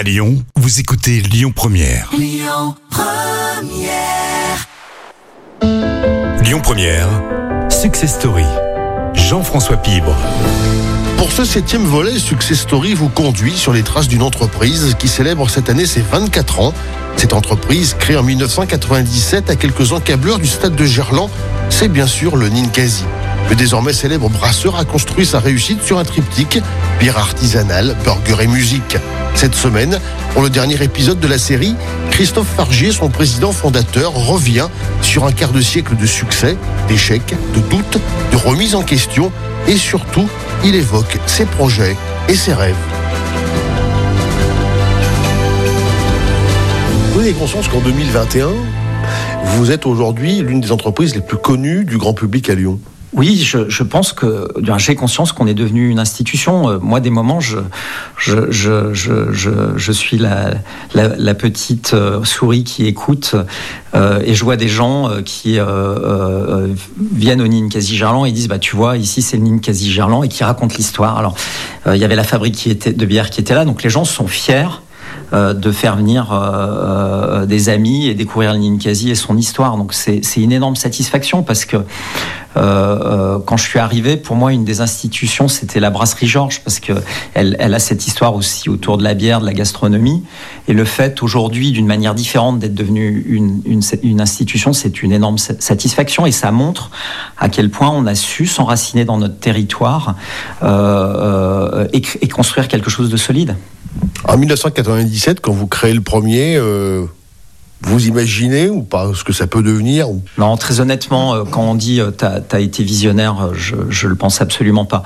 À Lyon, vous écoutez Lyon Première. Lyon Première. Lyon Première, Success Story. Jean-François Pibre. Pour ce septième volet, Success Story vous conduit sur les traces d'une entreprise qui célèbre cette année ses 24 ans. Cette entreprise, créée en 1997 à quelques encableurs du stade de Gerland, c'est bien sûr le Ninkasi. Le désormais célèbre brasseur a construit sa réussite sur un triptyque, bière artisanale, burger et musique. Cette semaine, pour le dernier épisode de la série, Christophe Fargier, son président fondateur, revient sur un quart de siècle de succès, d'échecs, de doutes, de remises en question et surtout, il évoque ses projets et ses rêves. Vous avez conscience qu'en 2021, vous êtes aujourd'hui l'une des entreprises les plus connues du grand public à Lyon oui, je, pense que j'ai conscience qu'on est devenu une institution. Euh, moi, des moments, je, suis la, petite euh, souris qui écoute euh, et je vois des gens qui viennent au Ninkasi Gerland et disent bah tu vois ici c'est le Ninkasi Gerland et qui racontent l'histoire. Alors il y avait la fabrique qui était de bière qui était là, donc les gens sont fiers euh, de faire venir euh, des amis et découvrir Ninkasi et son histoire. Donc c'est une énorme satisfaction parce que euh, quand je suis arrivé, pour moi, une des institutions, c'était la brasserie Georges, parce que elle, a cette histoire aussi autour de la bière, de la gastronomie. Et le fait aujourd'hui, d'une manière différente, d'être devenue une, institution, c'est une énorme satisfaction. Et ça montre à quel point on a su s'enraciner dans notre territoire euh, et construire quelque chose de solide. En 1997, quand vous créez le premier, euh, vous imaginez ou pas ce que ça peut devenir. Non, très honnêtement, euh, quand on dit euh, t'as as été visionnaire, je, je le pense absolument pas.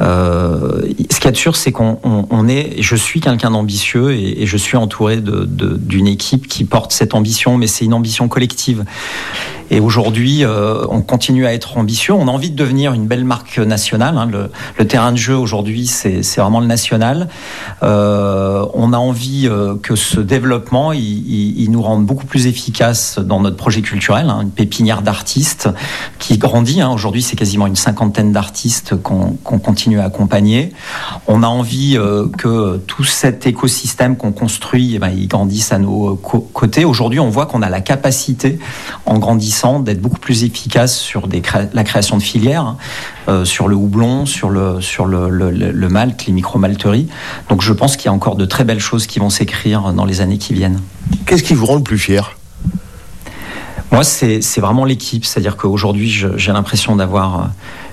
Ce qu'il y a de sûr, c'est qu'on on, on est, je suis quelqu'un d'ambitieux et, je suis entouré d'une de, équipe qui porte cette ambition, mais c'est une ambition collective. Et aujourd'hui, euh, on continue à être ambitieux. On a envie de devenir une belle marque nationale. Hein. Le, terrain de jeu aujourd'hui, c'est vraiment le national. Euh, on a envie euh, que ce développement, il, nous rende beaucoup plus efficace dans notre projet culturel. Hein. Une pépinière d'artistes qui grandit. Hein. Aujourd'hui, c'est quasiment une cinquantaine d'artistes qu'on qu continue à accompagner. On a envie que tout cet écosystème qu'on construit, eh ben, il grandisse à nos côtés. Aujourd'hui, on voit qu'on a la capacité, en grandissant, d'être beaucoup plus efficace sur des cré la création de filières, hein, euh, sur le houblon, sur le, sur le, le, le malt, les micro-malteries. Donc je pense qu'il y a encore de très belles choses qui vont s'écrire dans les années qui viennent. Qu'est-ce qui vous rend le plus fier? Moi, c'est vraiment l'équipe. C'est-à-dire qu'aujourd'hui, j'ai l'impression d'avoir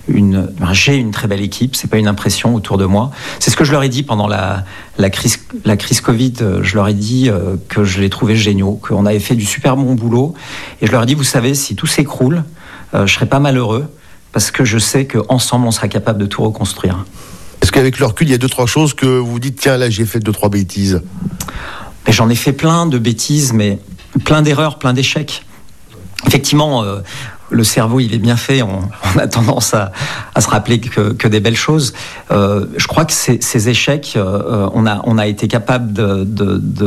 une, j'ai une très belle équipe, c'est pas une impression autour de moi. C'est ce que je leur ai dit pendant la, la, crise, la crise Covid. Je leur ai dit euh, que je les trouvais géniaux, qu'on avait fait du super bon boulot. Et je leur ai dit, vous savez, si tout s'écroule, euh, je serai pas malheureux parce que je sais qu'ensemble, on sera capable de tout reconstruire. Est-ce qu'avec le recul, il y a deux, trois choses que vous dites, tiens, là, j'ai fait deux, trois bêtises? J'en ai fait plein de bêtises, mais plein d'erreurs, plein d'échecs. Effectivement, euh, le cerveau, il est bien fait. On, a tendance à, se rappeler que, des belles choses. Euh, je crois que ces, échecs, euh, on, a, on a été capable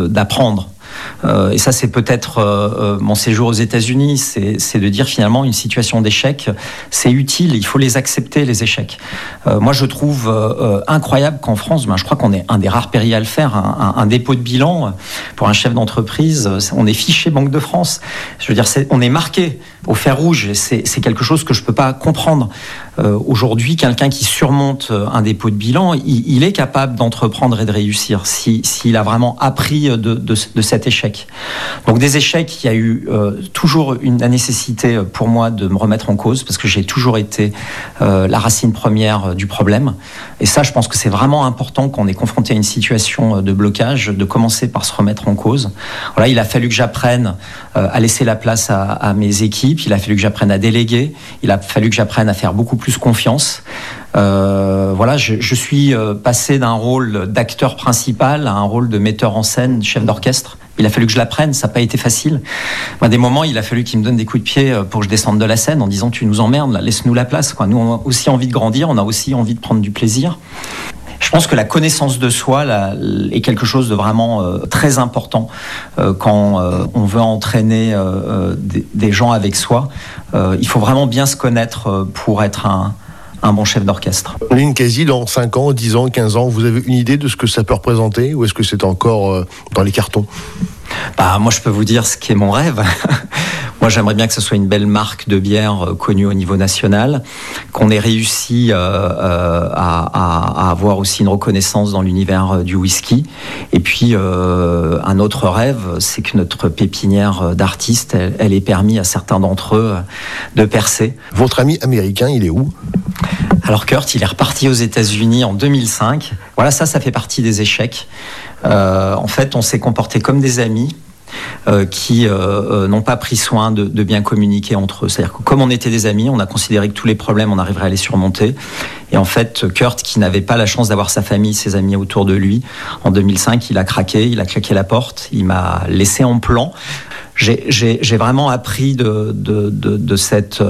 d'apprendre. Euh, et ça, c'est peut-être euh, mon séjour aux États-Unis, c'est de dire finalement une situation d'échec, c'est utile, il faut les accepter, les échecs. Euh, moi, je trouve euh, incroyable qu'en France, ben, je crois qu'on est un des rares pays à le faire, un, dépôt de bilan pour un chef d'entreprise, on est fiché Banque de France. Je veux dire, on est marqué au fer rouge, c'est quelque chose que je ne peux pas comprendre. Euh, Aujourd'hui, quelqu'un qui surmonte un dépôt de bilan, il, est capable d'entreprendre et de réussir s'il si, a vraiment appris de, de cet échec. Donc des échecs, il y a eu euh, toujours une, la nécessité pour moi de me remettre en cause parce que j'ai toujours été euh, la racine première du problème. Et ça, je pense que c'est vraiment important quand on est confronté à une situation de blocage, de commencer par se remettre en cause. Voilà, il a fallu que j'apprenne euh, à laisser la place à mes équipes, il a fallu que j'apprenne à déléguer, il a fallu que j'apprenne à faire beaucoup plus confiance. Euh, voilà, je, suis passé d'un rôle d'acteur principal à un rôle de metteur en scène, chef d'orchestre. Il a fallu que je l'apprenne, ça n'a pas été facile. À des moments, il a fallu qu'il me donne des coups de pied euh, pour que je descende de la scène en disant tu nous emmerdes, laisse-nous la place. Nous, on a aussi envie de grandir, on a aussi envie de prendre du plaisir. Je pense que la connaissance de soi est quelque chose de vraiment euh, très important euh, quand euh, on veut entraîner euh, des, gens avec soi. Euh, il faut vraiment bien se connaître pour être un, un bon chef d'orchestre. Quasi dans 5 ans, 10 ans, 15 ans, vous avez une idée de ce que ça peut représenter ou est-ce que c'est encore euh, dans les cartons? Bah, moi, je peux vous dire ce qui est mon rêve. moi, j'aimerais bien que ce soit une belle marque de bière euh, connue au niveau national, qu'on ait réussi euh, euh, à, avoir aussi une reconnaissance dans l'univers du whisky. Et puis, un autre rêve, c'est que notre pépinière d'artistes, elle, ait permis à certains d'entre eux de percer. Votre ami américain, il est où? Alors Kurt, il est reparti aux États-Unis en 2005. Voilà, ça, ça fait partie des échecs. Euh, en fait, on s'est comporté comme des amis. Euh, qui euh, n'ont pas pris soin de, bien communiquer entre eux. C'est-à-dire que comme on était des amis, on a considéré que tous les problèmes, on arriverait à les surmonter. Et en fait, Kurt, qui n'avait pas la chance d'avoir sa famille, ses amis autour de lui, en 2005, il a craqué, il a claqué la porte, il m'a laissé en plan. J'ai vraiment appris de cette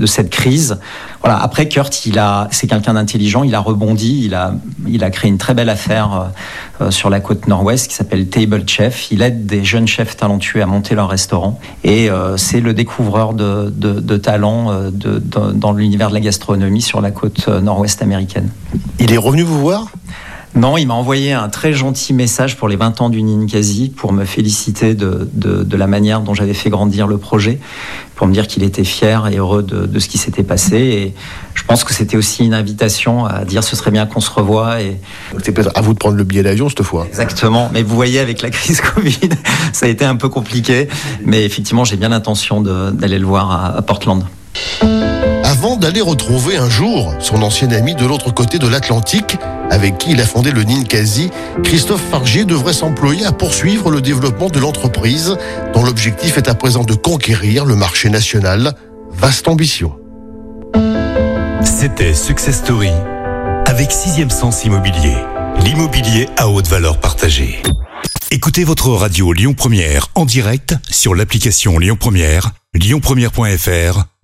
de cette crise. Voilà. Après, Kurt, il a, c'est quelqu'un d'intelligent. Il a rebondi. Il a, il a créé une très belle affaire euh, euh, sur la côte nord-ouest qui s'appelle Table Chef. Il aide des jeunes chefs talentueux à monter leur restaurant. Et euh, c'est le découvreur de, talents dans l'univers de la gastronomie sur la côte nord-ouest américaine. Il est revenu vous voir? Non, il m'a envoyé un très gentil message pour les 20 ans du Ninkasi pour me féliciter de, de, la manière dont j'avais fait grandir le projet, pour me dire qu'il était fier et heureux de, de ce qui s'était passé. Et je pense que c'était aussi une invitation à dire ce serait bien qu'on se revoie. Et... C'est peut-être à vous de prendre le billet d'avion cette fois. Exactement. Mais vous voyez, avec la crise Covid, ça a été un peu compliqué. Mais effectivement, j'ai bien l'intention d'aller le voir à, à Portland avant d'aller retrouver un jour son ancien ami de l'autre côté de l'Atlantique, avec qui il a fondé le Ninkasi, Christophe Fargier devrait s'employer à poursuivre le développement de l'entreprise, dont l'objectif est à présent de conquérir le marché national. Vaste ambition. C'était Success Story avec Sixième Sens Immobilier, l'immobilier à haute valeur partagée. Écoutez votre radio Lyon Première en direct sur l'application Lyon Première, lyonpremière.fr